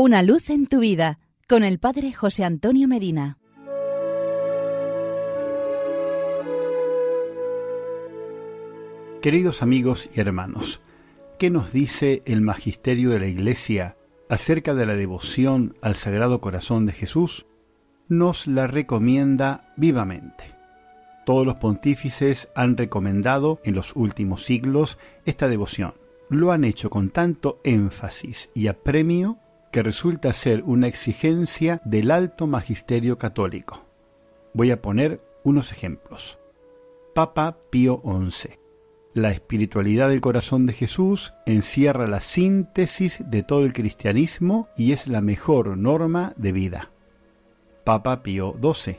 Una luz en tu vida con el Padre José Antonio Medina. Queridos amigos y hermanos, ¿qué nos dice el Magisterio de la Iglesia acerca de la devoción al Sagrado Corazón de Jesús? Nos la recomienda vivamente. Todos los pontífices han recomendado en los últimos siglos esta devoción. Lo han hecho con tanto énfasis y apremio que resulta ser una exigencia del alto magisterio católico. Voy a poner unos ejemplos. Papa Pío XI. La espiritualidad del corazón de Jesús encierra la síntesis de todo el cristianismo y es la mejor norma de vida. Papa Pío XII.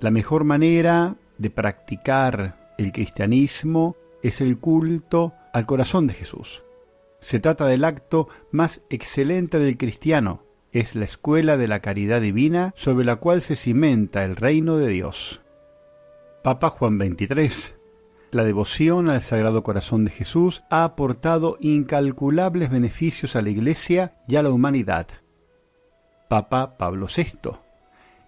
La mejor manera de practicar el cristianismo es el culto al corazón de Jesús. Se trata del acto más excelente del cristiano. Es la escuela de la caridad divina sobre la cual se cimenta el reino de Dios. Papa Juan XXIII. La devoción al Sagrado Corazón de Jesús ha aportado incalculables beneficios a la Iglesia y a la humanidad. Papa Pablo VI.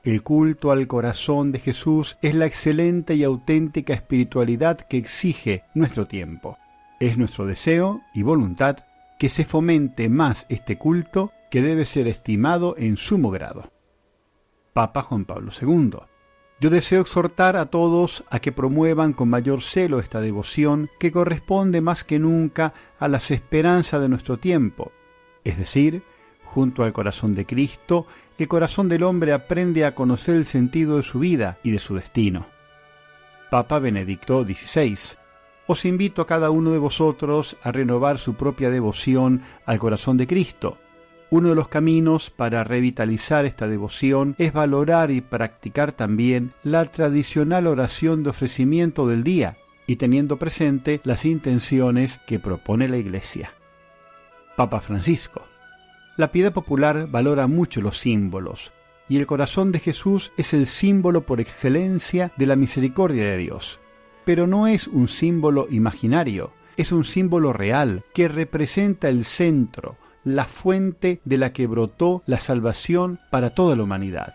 El culto al corazón de Jesús es la excelente y auténtica espiritualidad que exige nuestro tiempo. Es nuestro deseo y voluntad que se fomente más este culto que debe ser estimado en sumo grado. Papa Juan Pablo II. Yo deseo exhortar a todos a que promuevan con mayor celo esta devoción que corresponde más que nunca a las esperanzas de nuestro tiempo, es decir, junto al corazón de Cristo, el corazón del hombre aprende a conocer el sentido de su vida y de su destino. Papa Benedicto XVI os invito a cada uno de vosotros a renovar su propia devoción al corazón de Cristo. Uno de los caminos para revitalizar esta devoción es valorar y practicar también la tradicional oración de ofrecimiento del día y teniendo presente las intenciones que propone la Iglesia. Papa Francisco. La piedad popular valora mucho los símbolos, y el corazón de Jesús es el símbolo por excelencia de la misericordia de Dios pero no es un símbolo imaginario, es un símbolo real que representa el centro, la fuente de la que brotó la salvación para toda la humanidad.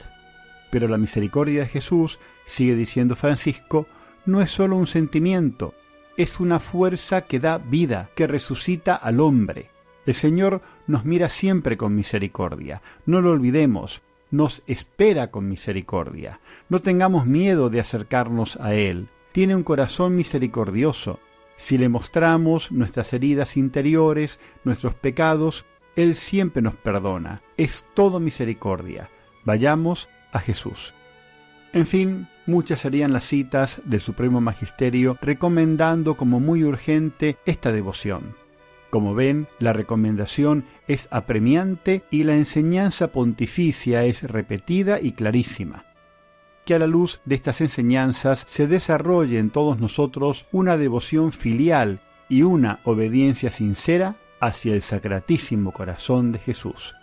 Pero la misericordia de Jesús, sigue diciendo Francisco, no es sólo un sentimiento, es una fuerza que da vida, que resucita al hombre. El Señor nos mira siempre con misericordia, no lo olvidemos, nos espera con misericordia. No tengamos miedo de acercarnos a Él tiene un corazón misericordioso. Si le mostramos nuestras heridas interiores, nuestros pecados, Él siempre nos perdona. Es todo misericordia. Vayamos a Jesús. En fin, muchas serían las citas del Supremo Magisterio recomendando como muy urgente esta devoción. Como ven, la recomendación es apremiante y la enseñanza pontificia es repetida y clarísima que a la luz de estas enseñanzas se desarrolle en todos nosotros una devoción filial y una obediencia sincera hacia el sacratísimo corazón de Jesús.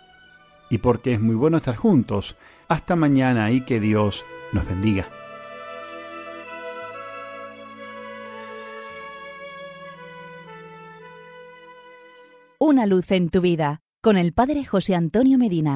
Y porque es muy bueno estar juntos, hasta mañana y que Dios nos bendiga. Una luz en tu vida con el Padre José Antonio Medina.